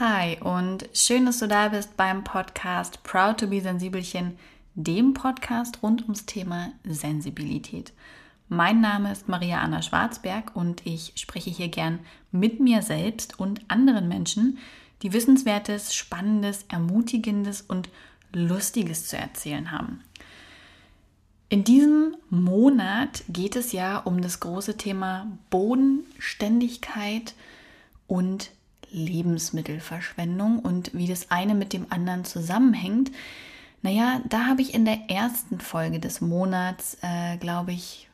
Hi und schön, dass du da bist beim Podcast Proud to be Sensibelchen, dem Podcast rund ums Thema Sensibilität. Mein Name ist Maria Anna Schwarzberg und ich spreche hier gern mit mir selbst und anderen Menschen, die Wissenswertes, Spannendes, Ermutigendes und Lustiges zu erzählen haben. In diesem Monat geht es ja um das große Thema Bodenständigkeit und Lebensmittelverschwendung und wie das eine mit dem anderen zusammenhängt. Naja, da habe ich in der ersten Folge des Monats, äh, glaube ich,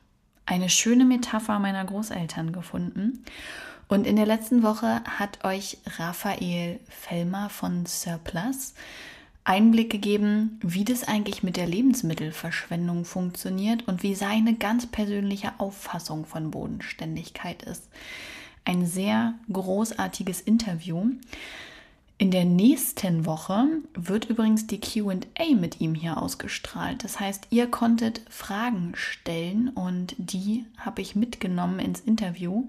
eine schöne Metapher meiner Großeltern gefunden. Und in der letzten Woche hat euch Raphael Fellmer von Surplus Einblick gegeben, wie das eigentlich mit der Lebensmittelverschwendung funktioniert und wie seine ganz persönliche Auffassung von Bodenständigkeit ist ein sehr großartiges Interview. In der nächsten Woche wird übrigens die QA mit ihm hier ausgestrahlt. Das heißt, ihr konntet Fragen stellen und die habe ich mitgenommen ins Interview.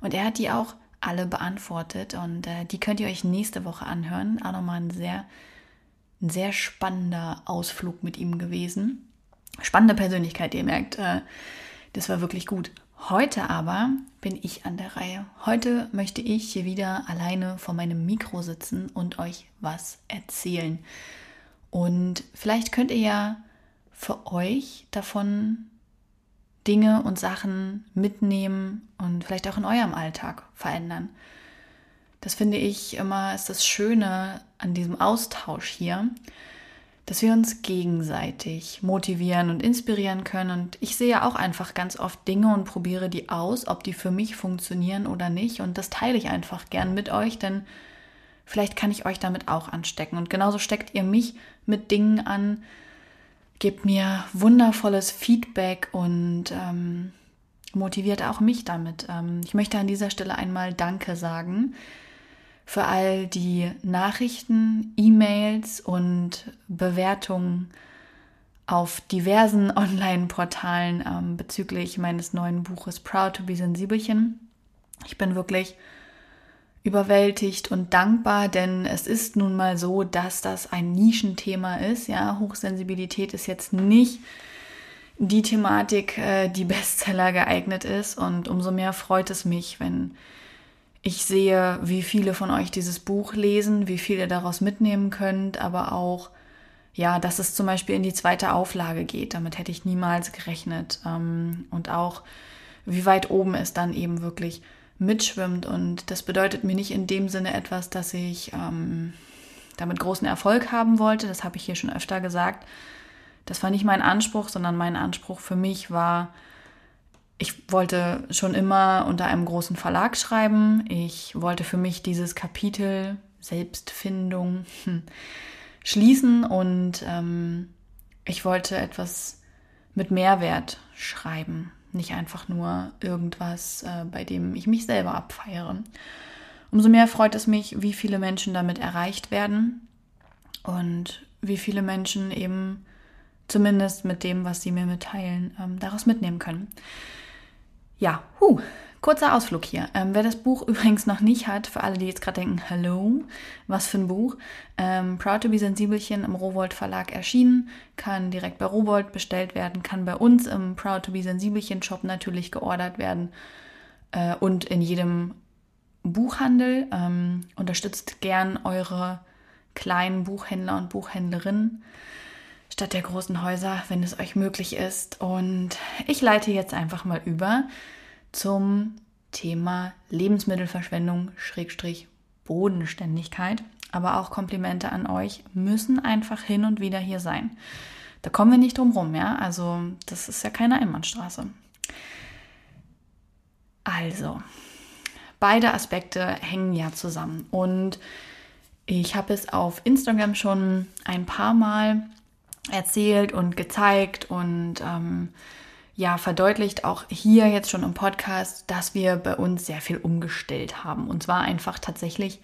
Und er hat die auch alle beantwortet und äh, die könnt ihr euch nächste Woche anhören. Auch nochmal ein sehr, ein sehr spannender Ausflug mit ihm gewesen. Spannende Persönlichkeit, ihr merkt, äh, das war wirklich gut. Heute aber bin ich an der Reihe. Heute möchte ich hier wieder alleine vor meinem Mikro sitzen und euch was erzählen. Und vielleicht könnt ihr ja für euch davon Dinge und Sachen mitnehmen und vielleicht auch in eurem Alltag verändern. Das finde ich immer ist das Schöne an diesem Austausch hier, dass wir uns gegenseitig motivieren und inspirieren können. Und ich sehe auch einfach ganz oft Dinge und probiere die aus, ob die für mich funktionieren oder nicht. Und das teile ich einfach gern mit euch, denn vielleicht kann ich euch damit auch anstecken. Und genauso steckt ihr mich mit Dingen an, gebt mir wundervolles Feedback und ähm, motiviert auch mich damit. Ähm, ich möchte an dieser Stelle einmal Danke sagen für all die Nachrichten, E-Mails und Bewertungen auf diversen Online-Portalen ähm, bezüglich meines neuen Buches Proud to be Sensibelchen. Ich bin wirklich überwältigt und dankbar, denn es ist nun mal so, dass das ein Nischenthema ist. Ja, Hochsensibilität ist jetzt nicht die Thematik, äh, die Bestseller geeignet ist und umso mehr freut es mich, wenn ich sehe, wie viele von euch dieses Buch lesen, wie viel ihr daraus mitnehmen könnt, aber auch, ja, dass es zum Beispiel in die zweite Auflage geht. Damit hätte ich niemals gerechnet. Ähm, und auch, wie weit oben es dann eben wirklich mitschwimmt. Und das bedeutet mir nicht in dem Sinne etwas, dass ich ähm, damit großen Erfolg haben wollte. Das habe ich hier schon öfter gesagt. Das war nicht mein Anspruch, sondern mein Anspruch für mich war, ich wollte schon immer unter einem großen Verlag schreiben. Ich wollte für mich dieses Kapitel Selbstfindung hm, schließen und ähm, ich wollte etwas mit Mehrwert schreiben, nicht einfach nur irgendwas, äh, bei dem ich mich selber abfeiere. Umso mehr freut es mich, wie viele Menschen damit erreicht werden und wie viele Menschen eben zumindest mit dem, was sie mir mitteilen, ähm, daraus mitnehmen können. Ja, huh, kurzer Ausflug hier. Ähm, wer das Buch übrigens noch nicht hat, für alle, die jetzt gerade denken, hallo, was für ein Buch. Ähm, Proud to be Sensibelchen im Rowold Verlag erschienen, kann direkt bei Rowold bestellt werden, kann bei uns im Proud to be Sensibelchen Shop natürlich geordert werden äh, und in jedem Buchhandel. Ähm, unterstützt gern eure kleinen Buchhändler und Buchhändlerinnen statt der großen Häuser, wenn es euch möglich ist. Und ich leite jetzt einfach mal über zum Thema Lebensmittelverschwendung, Schrägstrich Bodenständigkeit. Aber auch Komplimente an euch müssen einfach hin und wieder hier sein. Da kommen wir nicht drum rum, ja? Also, das ist ja keine Einbahnstraße. Also, beide Aspekte hängen ja zusammen. Und ich habe es auf Instagram schon ein paar Mal erzählt und gezeigt und ähm, ja, verdeutlicht auch hier jetzt schon im Podcast, dass wir bei uns sehr viel umgestellt haben. Und zwar einfach tatsächlich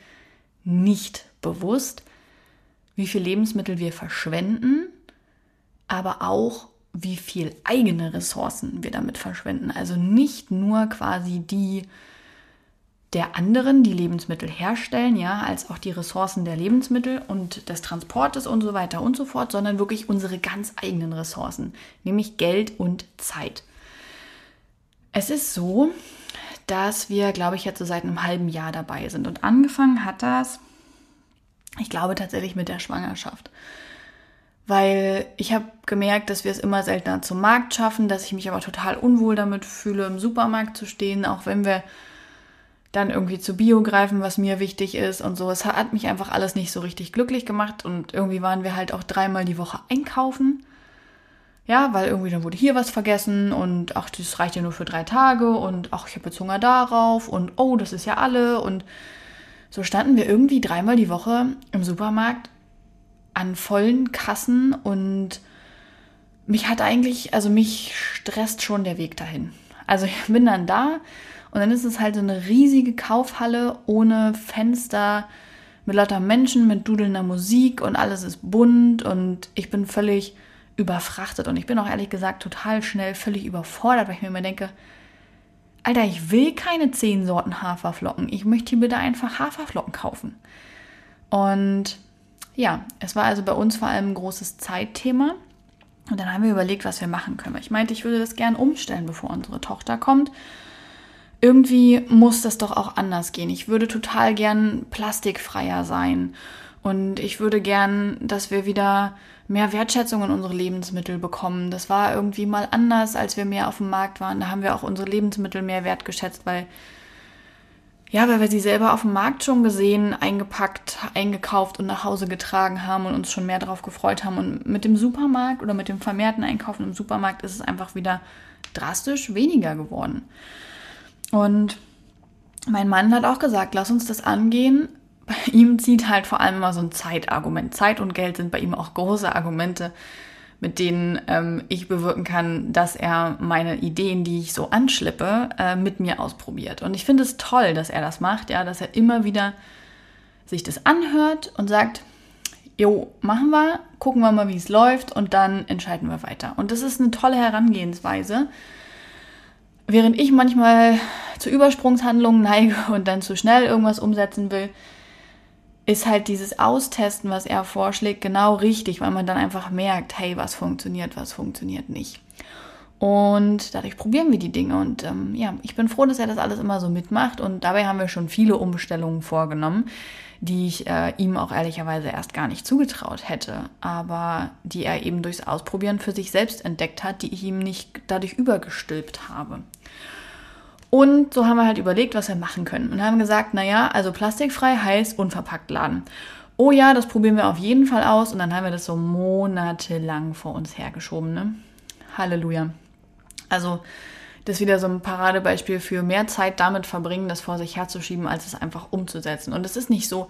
nicht bewusst, wie viel Lebensmittel wir verschwenden, aber auch wie viel eigene Ressourcen wir damit verschwenden. Also nicht nur quasi die der anderen, die Lebensmittel herstellen, ja, als auch die Ressourcen der Lebensmittel und des Transportes und so weiter und so fort, sondern wirklich unsere ganz eigenen Ressourcen, nämlich Geld und Zeit. Es ist so, dass wir, glaube ich, jetzt so seit einem halben Jahr dabei sind. Und angefangen hat das, ich glaube tatsächlich mit der Schwangerschaft. Weil ich habe gemerkt, dass wir es immer seltener zum Markt schaffen, dass ich mich aber total unwohl damit fühle, im Supermarkt zu stehen, auch wenn wir dann irgendwie zu Bio greifen, was mir wichtig ist und so. Es hat mich einfach alles nicht so richtig glücklich gemacht und irgendwie waren wir halt auch dreimal die Woche einkaufen. Ja, weil irgendwie dann wurde hier was vergessen und ach, das reicht ja nur für drei Tage und ach, ich habe jetzt Hunger darauf und oh, das ist ja alle und so standen wir irgendwie dreimal die Woche im Supermarkt an vollen Kassen und mich hat eigentlich, also mich stresst schon der Weg dahin. Also ich bin dann da und dann ist es halt so eine riesige Kaufhalle ohne Fenster, mit lauter Menschen, mit dudelnder Musik und alles ist bunt und ich bin völlig überfrachtet und ich bin auch ehrlich gesagt total schnell völlig überfordert, weil ich mir immer denke, Alter, ich will keine zehn Sorten Haferflocken. Ich möchte hier bitte einfach Haferflocken kaufen. Und ja, es war also bei uns vor allem ein großes Zeitthema. Und dann haben wir überlegt, was wir machen können. Ich meinte, ich würde das gern umstellen, bevor unsere Tochter kommt irgendwie muss das doch auch anders gehen. Ich würde total gern plastikfreier sein. Und ich würde gern, dass wir wieder mehr Wertschätzung in unsere Lebensmittel bekommen. Das war irgendwie mal anders, als wir mehr auf dem Markt waren. Da haben wir auch unsere Lebensmittel mehr wertgeschätzt, weil, ja, weil wir sie selber auf dem Markt schon gesehen, eingepackt, eingekauft und nach Hause getragen haben und uns schon mehr darauf gefreut haben. Und mit dem Supermarkt oder mit dem vermehrten Einkaufen im Supermarkt ist es einfach wieder drastisch weniger geworden. Und mein Mann hat auch gesagt, lass uns das angehen. Bei ihm zieht halt vor allem immer so ein Zeitargument. Zeit und Geld sind bei ihm auch große Argumente, mit denen ähm, ich bewirken kann, dass er meine Ideen, die ich so anschlippe, äh, mit mir ausprobiert. Und ich finde es toll, dass er das macht, ja, dass er immer wieder sich das anhört und sagt, jo, machen wir, gucken wir mal, wie es läuft und dann entscheiden wir weiter. Und das ist eine tolle Herangehensweise, während ich manchmal zu Übersprungshandlungen neige und dann zu schnell irgendwas umsetzen will, ist halt dieses Austesten, was er vorschlägt, genau richtig, weil man dann einfach merkt, hey, was funktioniert, was funktioniert nicht. Und dadurch probieren wir die Dinge. Und ähm, ja, ich bin froh, dass er das alles immer so mitmacht. Und dabei haben wir schon viele Umstellungen vorgenommen, die ich äh, ihm auch ehrlicherweise erst gar nicht zugetraut hätte, aber die er eben durchs Ausprobieren für sich selbst entdeckt hat, die ich ihm nicht dadurch übergestülpt habe. Und so haben wir halt überlegt, was wir machen können. Und haben gesagt, naja, also plastikfrei heißt unverpackt laden. Oh ja, das probieren wir auf jeden Fall aus. Und dann haben wir das so monatelang vor uns hergeschoben. Ne? Halleluja. Also das ist wieder so ein Paradebeispiel für mehr Zeit damit verbringen, das vor sich herzuschieben, als es einfach umzusetzen. Und es ist nicht so,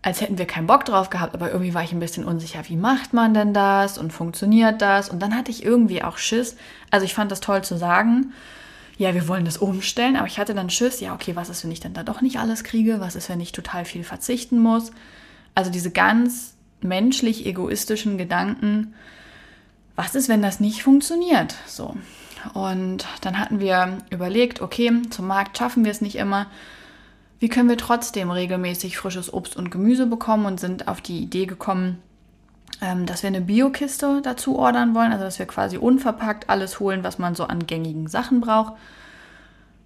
als hätten wir keinen Bock drauf gehabt, aber irgendwie war ich ein bisschen unsicher, wie macht man denn das und funktioniert das? Und dann hatte ich irgendwie auch Schiss. Also ich fand das toll zu sagen, ja, wir wollen das umstellen, aber ich hatte dann Schiss, ja, okay, was ist, wenn ich dann da doch nicht alles kriege? Was ist, wenn ich total viel verzichten muss? Also diese ganz menschlich egoistischen Gedanken, was ist, wenn das nicht funktioniert? So. Und dann hatten wir überlegt, okay, zum Markt schaffen wir es nicht immer. Wie können wir trotzdem regelmäßig frisches Obst und Gemüse bekommen und sind auf die Idee gekommen, ähm, dass wir eine Biokiste dazu ordern wollen, also dass wir quasi unverpackt alles holen, was man so an gängigen Sachen braucht.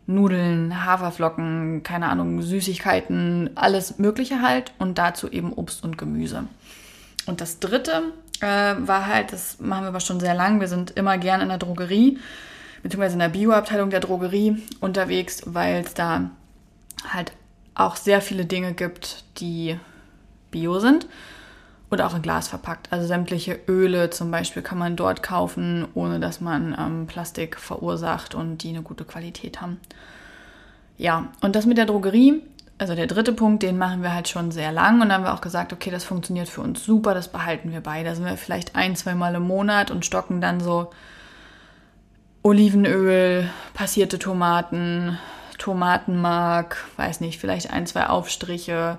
Nudeln, Haferflocken, keine Ahnung, Süßigkeiten, alles Mögliche halt und dazu eben Obst und Gemüse. Und das dritte äh, war halt, das machen wir aber schon sehr lang, wir sind immer gern in der Drogerie, beziehungsweise in der Bioabteilung der Drogerie unterwegs, weil es da halt auch sehr viele Dinge gibt, die bio sind und auch in Glas verpackt. Also sämtliche Öle zum Beispiel kann man dort kaufen, ohne dass man ähm, Plastik verursacht und die eine gute Qualität haben. Ja, und das mit der Drogerie, also der dritte Punkt, den machen wir halt schon sehr lang und haben wir auch gesagt, okay, das funktioniert für uns super, das behalten wir bei. Da sind wir vielleicht ein, zwei Mal im Monat und stocken dann so Olivenöl, passierte Tomaten, Tomatenmark, weiß nicht, vielleicht ein, zwei Aufstriche,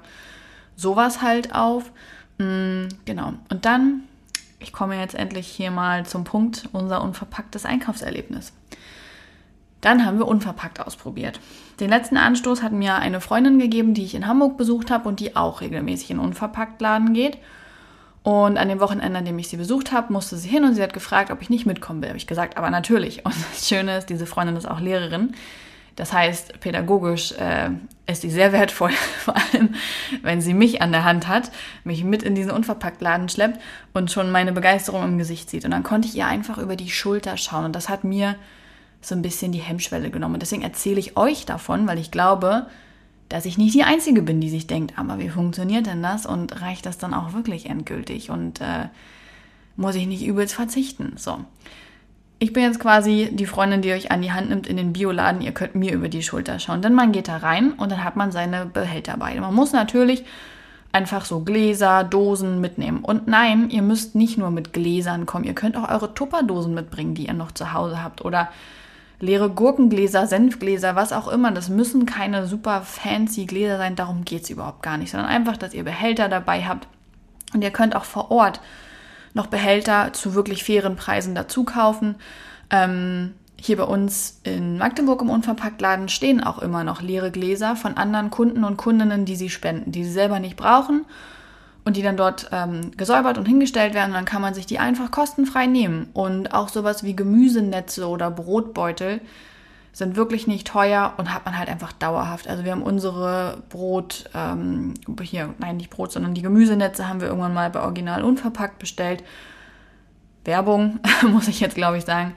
sowas halt auf. Mm, genau. Und dann, ich komme jetzt endlich hier mal zum Punkt, unser unverpacktes Einkaufserlebnis. Dann haben wir unverpackt ausprobiert. Den letzten Anstoß hat mir eine Freundin gegeben, die ich in Hamburg besucht habe und die auch regelmäßig in Unverpacktladen geht. Und an dem Wochenende, an dem ich sie besucht habe, musste sie hin und sie hat gefragt, ob ich nicht mitkommen will. Habe ich gesagt, aber natürlich. Und das Schöne ist, diese Freundin ist auch Lehrerin. Das heißt, pädagogisch äh, ist sie sehr wertvoll, vor allem wenn sie mich an der Hand hat, mich mit in diesen Unverpacktladen schleppt und schon meine Begeisterung im Gesicht sieht. Und dann konnte ich ihr einfach über die Schulter schauen. Und das hat mir so ein bisschen die Hemmschwelle genommen. Und deswegen erzähle ich euch davon, weil ich glaube, dass ich nicht die Einzige bin, die sich denkt, aber wie funktioniert denn das und reicht das dann auch wirklich endgültig und äh, muss ich nicht übelst verzichten? So. Ich bin jetzt quasi die Freundin, die euch an die Hand nimmt in den Bioladen. Ihr könnt mir über die Schulter schauen. Denn man geht da rein und dann hat man seine Behälter bei. Man muss natürlich einfach so Gläser, Dosen mitnehmen. Und nein, ihr müsst nicht nur mit Gläsern kommen. Ihr könnt auch eure Tupperdosen mitbringen, die ihr noch zu Hause habt. Oder leere Gurkengläser, Senfgläser, was auch immer. Das müssen keine super fancy Gläser sein, darum geht es überhaupt gar nicht, sondern einfach, dass ihr Behälter dabei habt. Und ihr könnt auch vor Ort noch Behälter zu wirklich fairen Preisen dazu kaufen. Ähm, hier bei uns in Magdeburg im Unverpacktladen stehen auch immer noch leere Gläser von anderen Kunden und Kundinnen, die sie spenden, die sie selber nicht brauchen und die dann dort ähm, gesäubert und hingestellt werden. Und dann kann man sich die einfach kostenfrei nehmen. Und auch sowas wie Gemüsenetze oder Brotbeutel sind wirklich nicht teuer und hat man halt einfach dauerhaft. Also wir haben unsere Brot, ähm, hier, nein, nicht Brot, sondern die Gemüsenetze haben wir irgendwann mal bei Original unverpackt bestellt. Werbung, muss ich jetzt glaube ich sagen.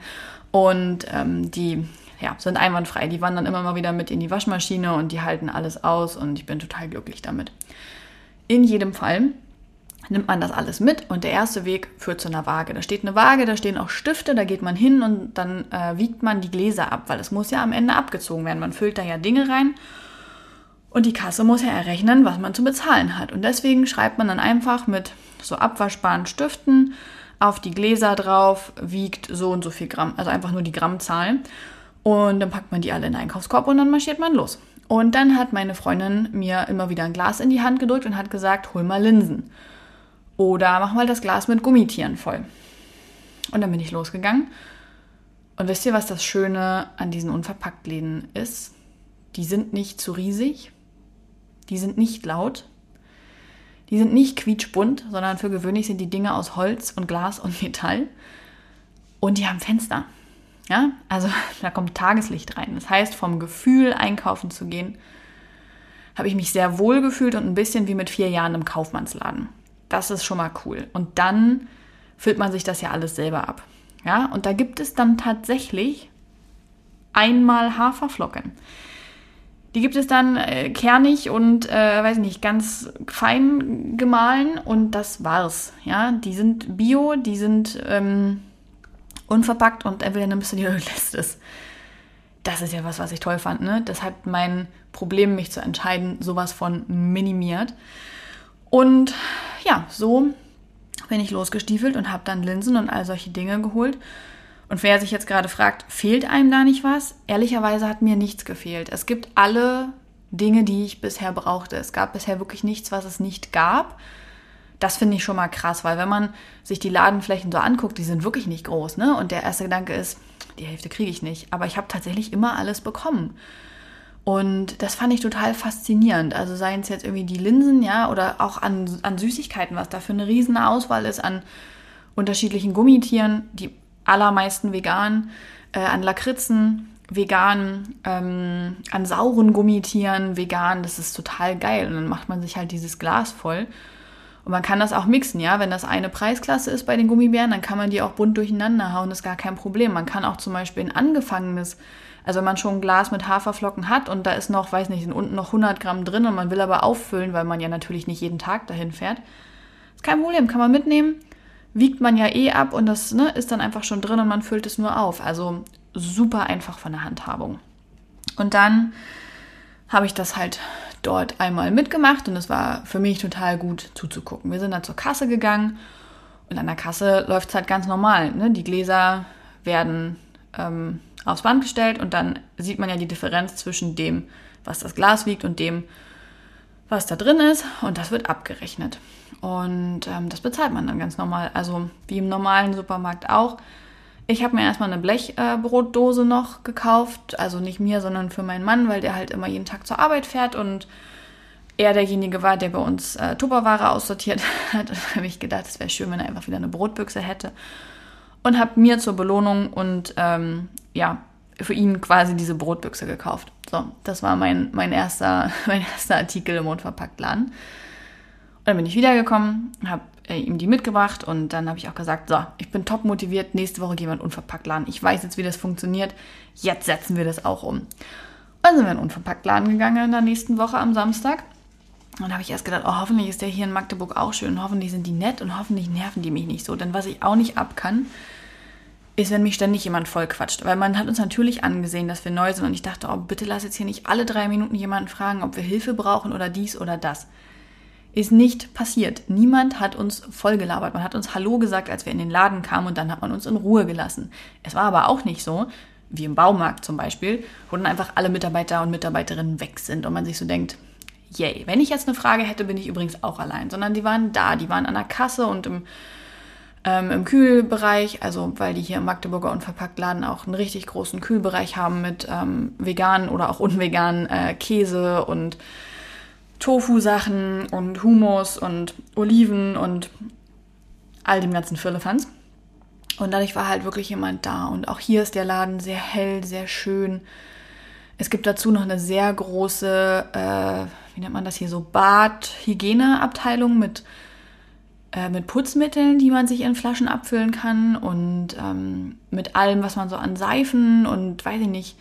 Und ähm, die ja, sind einwandfrei. Die wandern immer mal wieder mit in die Waschmaschine und die halten alles aus und ich bin total glücklich damit. In jedem Fall nimmt man das alles mit und der erste Weg führt zu einer Waage. Da steht eine Waage, da stehen auch Stifte, da geht man hin und dann äh, wiegt man die Gläser ab, weil es muss ja am Ende abgezogen werden. Man füllt da ja Dinge rein und die Kasse muss ja errechnen, was man zu bezahlen hat. Und deswegen schreibt man dann einfach mit so abwaschbaren Stiften auf die Gläser drauf, wiegt so und so viel Gramm, also einfach nur die Grammzahl. Und dann packt man die alle in den Einkaufskorb und dann marschiert man los. Und dann hat meine Freundin mir immer wieder ein Glas in die Hand gedrückt und hat gesagt, hol mal Linsen. Oder mach mal das Glas mit Gummitieren voll. Und dann bin ich losgegangen. Und wisst ihr, was das Schöne an diesen Unverpacktläden ist? Die sind nicht zu riesig. Die sind nicht laut. Die sind nicht quietschbunt, sondern für gewöhnlich sind die Dinge aus Holz und Glas und Metall. Und die haben Fenster. Ja, also da kommt Tageslicht rein. Das heißt, vom Gefühl, einkaufen zu gehen, habe ich mich sehr wohl gefühlt und ein bisschen wie mit vier Jahren im Kaufmannsladen. Das ist schon mal cool. Und dann füllt man sich das ja alles selber ab. Ja, und da gibt es dann tatsächlich einmal Haferflocken. Die gibt es dann äh, kernig und, äh, weiß nicht, ganz fein gemahlen und das war's. Ja, die sind bio, die sind ähm, unverpackt und entweder nimmst du die oder lässt es. Das ist ja was, was ich toll fand. Ne? Das hat mein Problem, mich zu entscheiden, sowas von minimiert. Und ja, so bin ich losgestiefelt und habe dann Linsen und all solche Dinge geholt. Und wer sich jetzt gerade fragt, fehlt einem da nicht was? Ehrlicherweise hat mir nichts gefehlt. Es gibt alle Dinge, die ich bisher brauchte. Es gab bisher wirklich nichts, was es nicht gab. Das finde ich schon mal krass, weil wenn man sich die Ladenflächen so anguckt, die sind wirklich nicht groß, ne? Und der erste Gedanke ist, die Hälfte kriege ich nicht. Aber ich habe tatsächlich immer alles bekommen. Und das fand ich total faszinierend. Also seien es jetzt irgendwie die Linsen, ja, oder auch an, an Süßigkeiten, was da für eine riesen Auswahl ist an unterschiedlichen Gummitieren, die allermeisten vegan, äh, an Lakritzen, vegan, ähm, an sauren Gummitieren, vegan. Das ist total geil. Und dann macht man sich halt dieses Glas voll und man kann das auch mixen, ja. Wenn das eine Preisklasse ist bei den Gummibären, dann kann man die auch bunt durcheinander hauen, ist gar kein Problem. Man kann auch zum Beispiel ein angefangenes, also wenn man schon ein Glas mit Haferflocken hat und da ist noch, weiß nicht, sind unten noch 100 Gramm drin und man will aber auffüllen, weil man ja natürlich nicht jeden Tag dahin fährt, ist kein Problem, kann man mitnehmen. Wiegt man ja eh ab und das ne, ist dann einfach schon drin und man füllt es nur auf. Also super einfach von der Handhabung. Und dann habe ich das halt dort einmal mitgemacht und es war für mich total gut zuzugucken. Wir sind dann zur Kasse gegangen und an der Kasse läuft es halt ganz normal. Ne? Die Gläser werden ähm, aufs Band gestellt und dann sieht man ja die Differenz zwischen dem, was das Glas wiegt und dem, was da drin ist und das wird abgerechnet. Und ähm, das bezahlt man dann ganz normal. Also wie im normalen Supermarkt auch. Ich habe mir erstmal eine Blechbrotdose äh, noch gekauft. Also nicht mir, sondern für meinen Mann, weil der halt immer jeden Tag zur Arbeit fährt und er derjenige war, der bei uns äh, Tupperware aussortiert hat. Da habe ich gedacht, es wäre schön, wenn er einfach wieder eine Brotbüchse hätte. Und habe mir zur Belohnung und ähm, ja, für ihn quasi diese Brotbüchse gekauft. So, das war mein, mein, erster, mein erster Artikel im Unverpacktladen. Und dann bin ich wiedergekommen, habe äh, ihm die mitgebracht und dann habe ich auch gesagt, so, ich bin top motiviert, nächste Woche gehen wir in den Unverpacktladen. Ich weiß jetzt, wie das funktioniert, jetzt setzen wir das auch um. Dann sind wir in den Unverpacktladen gegangen in der nächsten Woche am Samstag. Und dann habe ich erst gedacht, oh, hoffentlich ist der hier in Magdeburg auch schön, hoffentlich sind die nett und hoffentlich nerven die mich nicht so. Denn was ich auch nicht ab kann, ist, wenn mich ständig jemand voll quatscht. Weil man hat uns natürlich angesehen, dass wir neu sind und ich dachte, oh, bitte lass jetzt hier nicht alle drei Minuten jemanden fragen, ob wir Hilfe brauchen oder dies oder das. Ist nicht passiert. Niemand hat uns vollgelabert. Man hat uns Hallo gesagt, als wir in den Laden kamen und dann hat man uns in Ruhe gelassen. Es war aber auch nicht so, wie im Baumarkt zum Beispiel, wo dann einfach alle Mitarbeiter und Mitarbeiterinnen weg sind und man sich so denkt, yay, wenn ich jetzt eine Frage hätte, bin ich übrigens auch allein, sondern die waren da, die waren an der Kasse und im ähm, im Kühlbereich, also weil die hier im Magdeburger Unverpacktladen auch einen richtig großen Kühlbereich haben mit ähm, veganen oder auch unveganen äh, Käse und Tofu-Sachen und Hummus und Oliven und all dem ganzen Firlefanz. Und dadurch war halt wirklich jemand da. Und auch hier ist der Laden sehr hell, sehr schön. Es gibt dazu noch eine sehr große, äh, wie nennt man das hier, so Bad-Hygieneabteilung mit äh, mit Putzmitteln, die man sich in Flaschen abfüllen kann und ähm, mit allem, was man so an Seifen und weiß ich nicht,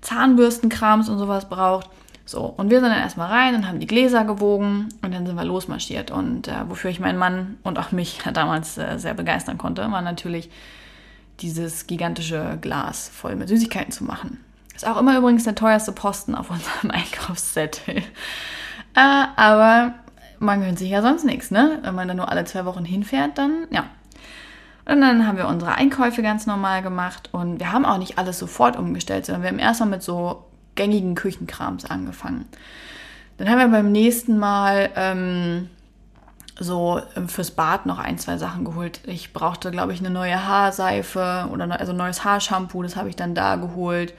Zahnbürstenkrams und sowas braucht. So, und wir sind dann erstmal rein und haben die Gläser gewogen und dann sind wir losmarschiert. Und äh, wofür ich meinen Mann und auch mich damals äh, sehr begeistern konnte, war natürlich dieses gigantische Glas voll mit Süßigkeiten zu machen. Ist auch immer übrigens der teuerste Posten auf unserem Einkaufszettel. Äh, aber man gönnt sich ja sonst nichts, ne? Wenn man dann nur alle zwei Wochen hinfährt, dann ja. Und dann haben wir unsere Einkäufe ganz normal gemacht und wir haben auch nicht alles sofort umgestellt, sondern wir haben erstmal mit so gängigen Küchenkrams angefangen. Dann haben wir beim nächsten Mal ähm, so ähm, fürs Bad noch ein, zwei Sachen geholt. Ich brauchte, glaube ich, eine neue Haarseife oder ne, also neues Haarshampoo, das habe ich dann da geholt.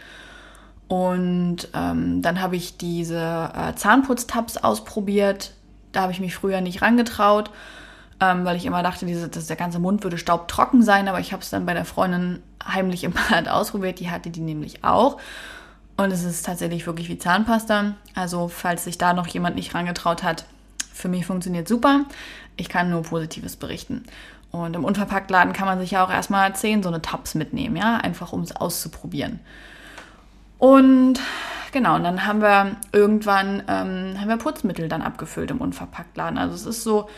Und ähm, dann habe ich diese äh, Zahnputztabs ausprobiert da habe ich mich früher nicht rangetraut, ähm, weil ich immer dachte, diese, das, der ganze Mund würde staubtrocken sein. Aber ich habe es dann bei der Freundin heimlich im Bad ausprobiert. Die hatte die nämlich auch. Und es ist tatsächlich wirklich wie Zahnpasta. Also, falls sich da noch jemand nicht rangetraut hat, für mich funktioniert super. Ich kann nur Positives berichten. Und im Unverpacktladen kann man sich ja auch erstmal zehn so eine Tabs mitnehmen, ja, einfach um es auszuprobieren. Und genau, und dann haben wir irgendwann ähm, haben wir Putzmittel dann abgefüllt im Unverpacktladen. Also es ist so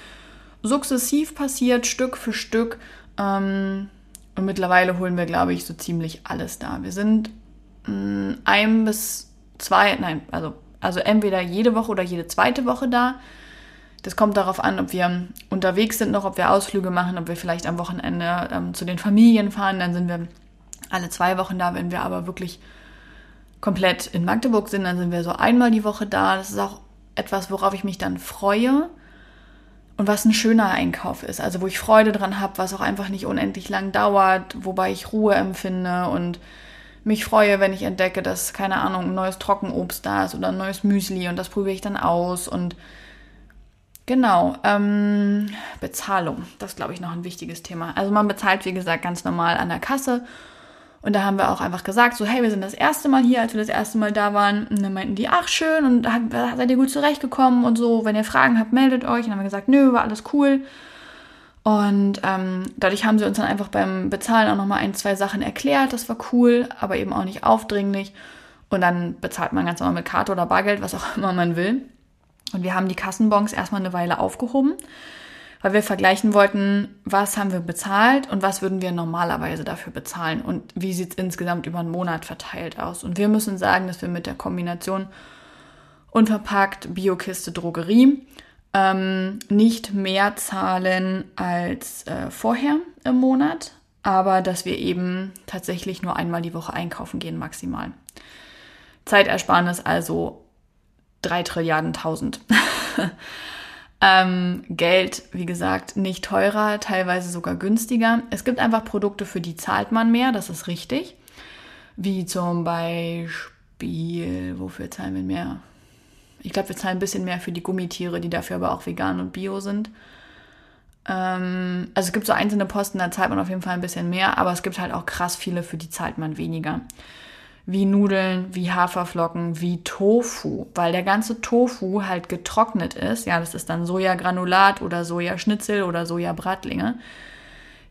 sukzessiv passiert, Stück für Stück. Ähm, und mittlerweile holen wir, glaube ich, so ziemlich alles da. Wir sind mh, mm, ein bis zwei, nein, also, also entweder jede Woche oder jede zweite Woche da. Das kommt darauf an, ob wir unterwegs sind noch, ob wir Ausflüge machen, ob wir vielleicht am Wochenende ähm, zu den Familien fahren. Dann sind wir alle zwei Wochen da. Wenn wir aber wirklich komplett in Magdeburg sind, dann sind wir so einmal die Woche da. Das ist auch etwas, worauf ich mich dann freue und was ein schöner Einkauf ist. Also wo ich Freude dran habe, was auch einfach nicht unendlich lang dauert, wobei ich Ruhe empfinde und mich freue, wenn ich entdecke, dass, keine Ahnung, ein neues Trockenobst da ist oder ein neues Müsli und das probiere ich dann aus und Genau, ähm, Bezahlung, das glaube ich, noch ein wichtiges Thema. Also man bezahlt, wie gesagt, ganz normal an der Kasse und da haben wir auch einfach gesagt, so, hey, wir sind das erste Mal hier, als wir das erste Mal da waren. Und dann meinten die, ach, schön, und seid ihr gut zurechtgekommen und so. Wenn ihr Fragen habt, meldet euch. Und dann haben wir gesagt, nö, war alles cool. Und ähm, dadurch haben sie uns dann einfach beim Bezahlen auch nochmal ein, zwei Sachen erklärt. Das war cool, aber eben auch nicht aufdringlich. Und dann bezahlt man ganz normal mit Karte oder Bargeld, was auch immer man will. Und wir haben die Kassenbons erstmal eine Weile aufgehoben weil wir vergleichen wollten, was haben wir bezahlt und was würden wir normalerweise dafür bezahlen und wie sieht es insgesamt über einen Monat verteilt aus. Und wir müssen sagen, dass wir mit der Kombination unverpackt Biokiste Drogerie ähm, nicht mehr zahlen als äh, vorher im Monat, aber dass wir eben tatsächlich nur einmal die Woche einkaufen gehen maximal. Zeitersparnis also drei Trilliarden tausend. Ähm, Geld, wie gesagt, nicht teurer, teilweise sogar günstiger. Es gibt einfach Produkte, für die zahlt man mehr, das ist richtig. Wie zum Beispiel, wofür zahlen wir mehr? Ich glaube, wir zahlen ein bisschen mehr für die Gummitiere, die dafür aber auch vegan und bio sind. Ähm, also es gibt so einzelne Posten, da zahlt man auf jeden Fall ein bisschen mehr, aber es gibt halt auch krass viele, für die zahlt man weniger. Wie Nudeln, wie Haferflocken, wie Tofu, weil der ganze Tofu halt getrocknet ist. Ja, das ist dann Sojagranulat oder Sojaschnitzel oder Sojabratlinge,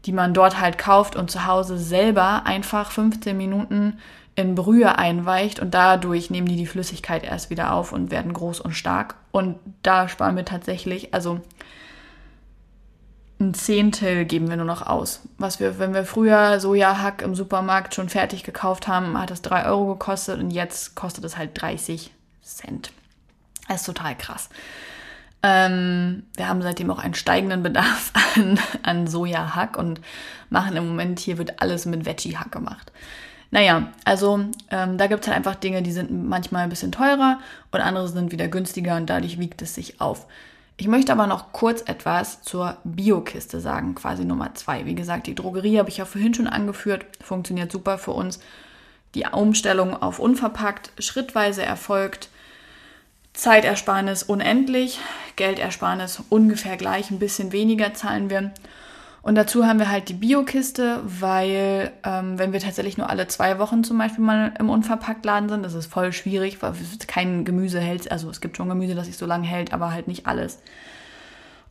die man dort halt kauft und zu Hause selber einfach 15 Minuten in Brühe einweicht und dadurch nehmen die die Flüssigkeit erst wieder auf und werden groß und stark. Und da sparen wir tatsächlich, also ein Zehntel geben wir nur noch aus. Was wir, wenn wir früher Sojahack im Supermarkt schon fertig gekauft haben, hat das 3 Euro gekostet und jetzt kostet es halt 30 Cent. Das ist total krass. Ähm, wir haben seitdem auch einen steigenden Bedarf an, an Sojahack und machen im Moment, hier wird alles mit Veggie-Hack gemacht. Naja, also ähm, da gibt es halt einfach Dinge, die sind manchmal ein bisschen teurer und andere sind wieder günstiger und dadurch wiegt es sich auf. Ich möchte aber noch kurz etwas zur Biokiste sagen, quasi Nummer zwei. Wie gesagt, die Drogerie habe ich ja vorhin schon angeführt, funktioniert super für uns. Die Umstellung auf unverpackt schrittweise erfolgt. Zeitersparnis unendlich, Geldersparnis ungefähr gleich, ein bisschen weniger zahlen wir. Und dazu haben wir halt die Biokiste, weil ähm, wenn wir tatsächlich nur alle zwei Wochen zum Beispiel mal im Unverpacktladen sind, das ist voll schwierig, weil kein Gemüse hält, also es gibt schon Gemüse, das sich so lange hält, aber halt nicht alles.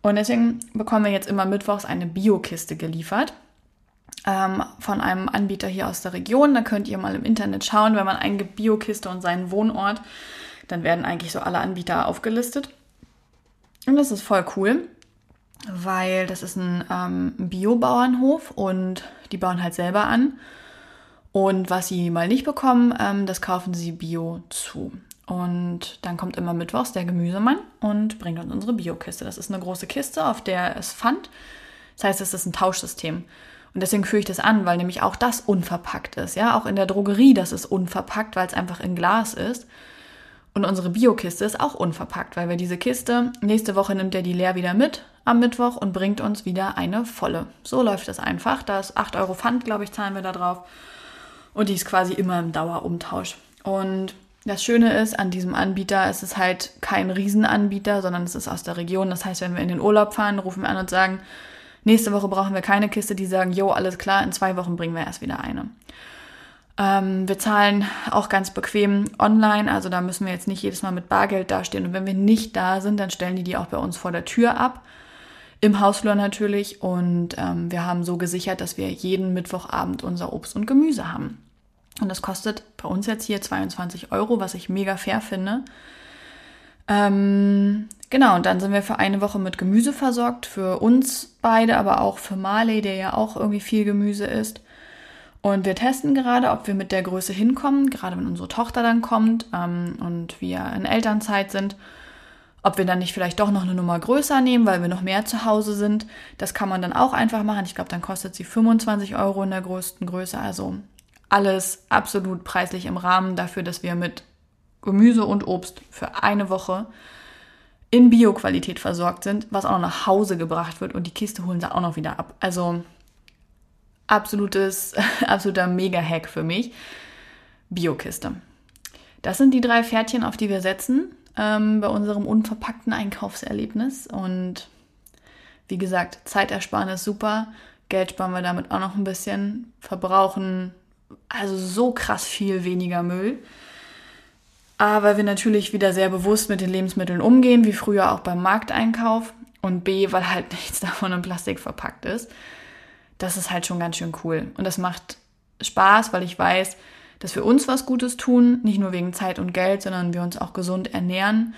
Und deswegen bekommen wir jetzt immer mittwochs eine Biokiste geliefert ähm, von einem Anbieter hier aus der Region. Da könnt ihr mal im Internet schauen, wenn man eingibt Biokiste und seinen Wohnort, dann werden eigentlich so alle Anbieter aufgelistet. Und das ist voll cool weil das ist ein ähm, Biobauernhof und die bauen halt selber an. Und was sie mal nicht bekommen, ähm, das kaufen sie bio zu. Und dann kommt immer mittwochs der Gemüsemann und bringt uns unsere Biokiste. Das ist eine große Kiste, auf der es Pfand. Das heißt, es ist ein Tauschsystem. Und deswegen führe ich das an, weil nämlich auch das unverpackt ist. Ja, auch in der Drogerie, das ist unverpackt, weil es einfach in Glas ist. Und unsere Biokiste ist auch unverpackt, weil wir diese Kiste, nächste Woche nimmt er die leer wieder mit am Mittwoch und bringt uns wieder eine volle. So läuft es einfach. Da ist 8 Euro Pfand, glaube ich, zahlen wir da drauf. Und die ist quasi immer im Dauerumtausch. Und das Schöne ist an diesem Anbieter, es ist halt kein Riesenanbieter, sondern es ist aus der Region. Das heißt, wenn wir in den Urlaub fahren, rufen wir an und sagen, nächste Woche brauchen wir keine Kiste, die sagen, jo, alles klar, in zwei Wochen bringen wir erst wieder eine. Ähm, wir zahlen auch ganz bequem online, also da müssen wir jetzt nicht jedes Mal mit Bargeld dastehen. Und wenn wir nicht da sind, dann stellen die die auch bei uns vor der Tür ab. Im Hausflur natürlich. Und ähm, wir haben so gesichert, dass wir jeden Mittwochabend unser Obst und Gemüse haben. Und das kostet bei uns jetzt hier 22 Euro, was ich mega fair finde. Ähm, genau, und dann sind wir für eine Woche mit Gemüse versorgt. Für uns beide, aber auch für Marley, der ja auch irgendwie viel Gemüse isst. Und wir testen gerade, ob wir mit der Größe hinkommen, gerade wenn unsere Tochter dann kommt ähm, und wir in Elternzeit sind, ob wir dann nicht vielleicht doch noch eine Nummer größer nehmen, weil wir noch mehr zu Hause sind. Das kann man dann auch einfach machen. Ich glaube, dann kostet sie 25 Euro in der größten Größe. Also alles absolut preislich im Rahmen dafür, dass wir mit Gemüse und Obst für eine Woche in Bioqualität versorgt sind, was auch noch nach Hause gebracht wird und die Kiste holen sie auch noch wieder ab. Also absolutes, absoluter Mega-Hack für mich. Biokiste. Das sind die drei Pferdchen, auf die wir setzen ähm, bei unserem unverpackten Einkaufserlebnis. Und wie gesagt, Zeitersparnis super. Geld sparen wir damit auch noch ein bisschen. Verbrauchen also so krass viel weniger Müll. Aber wir natürlich wieder sehr bewusst mit den Lebensmitteln umgehen, wie früher auch beim Markteinkauf. Und B, weil halt nichts davon in Plastik verpackt ist das ist halt schon ganz schön cool. Und das macht Spaß, weil ich weiß, dass wir uns was Gutes tun, nicht nur wegen Zeit und Geld, sondern wir uns auch gesund ernähren,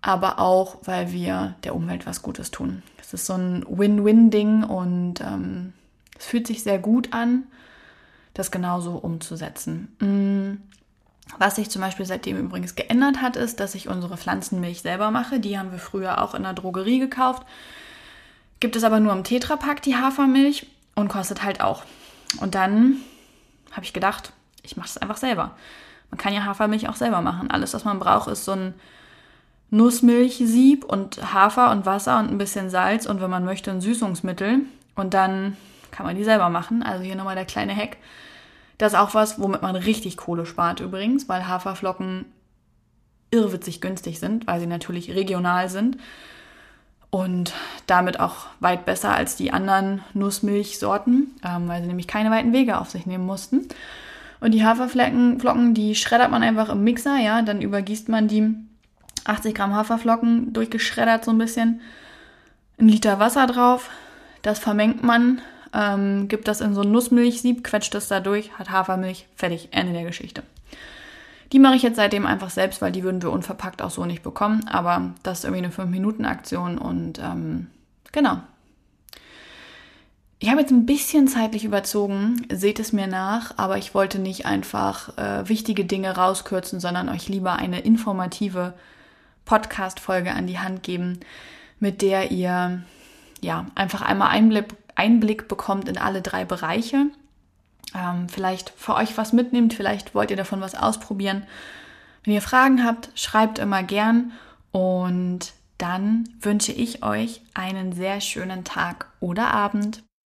aber auch, weil wir der Umwelt was Gutes tun. Das ist so ein Win-Win-Ding und ähm, es fühlt sich sehr gut an, das genauso umzusetzen. Mm, was sich zum Beispiel seitdem übrigens geändert hat, ist, dass ich unsere Pflanzenmilch selber mache. Die haben wir früher auch in der Drogerie gekauft. Gibt es aber nur im Tetrapack die Hafermilch und kostet halt auch. Und dann habe ich gedacht, ich mache es einfach selber. Man kann ja Hafermilch auch selber machen. Alles, was man braucht, ist so ein Nussmilchsieb und Hafer und Wasser und ein bisschen Salz und wenn man möchte ein Süßungsmittel. Und dann kann man die selber machen. Also hier nochmal der kleine Hack. Das ist auch was, womit man richtig Kohle spart übrigens, weil Haferflocken irrwitzig günstig sind, weil sie natürlich regional sind und damit auch weit besser als die anderen Nussmilchsorten, ähm, weil sie nämlich keine weiten Wege auf sich nehmen mussten. Und die Haferflocken, Flocken, die schreddert man einfach im Mixer, ja, dann übergießt man die 80 Gramm Haferflocken durchgeschreddert so ein bisschen, ein Liter Wasser drauf, das vermengt man, ähm, gibt das in so ein Nussmilchsieb, quetscht das da durch, hat Hafermilch, fertig, Ende der Geschichte. Die mache ich jetzt seitdem einfach selbst, weil die würden wir unverpackt auch so nicht bekommen. Aber das ist irgendwie eine 5-Minuten-Aktion und ähm, genau. Ich habe jetzt ein bisschen zeitlich überzogen, seht es mir nach, aber ich wollte nicht einfach äh, wichtige Dinge rauskürzen, sondern euch lieber eine informative Podcast-Folge an die Hand geben, mit der ihr ja einfach einmal Einblick, Einblick bekommt in alle drei Bereiche ähm, vielleicht für euch was mitnimmt, vielleicht wollt ihr davon was ausprobieren. Wenn ihr Fragen habt, schreibt immer gern und dann wünsche ich euch einen sehr schönen Tag oder Abend.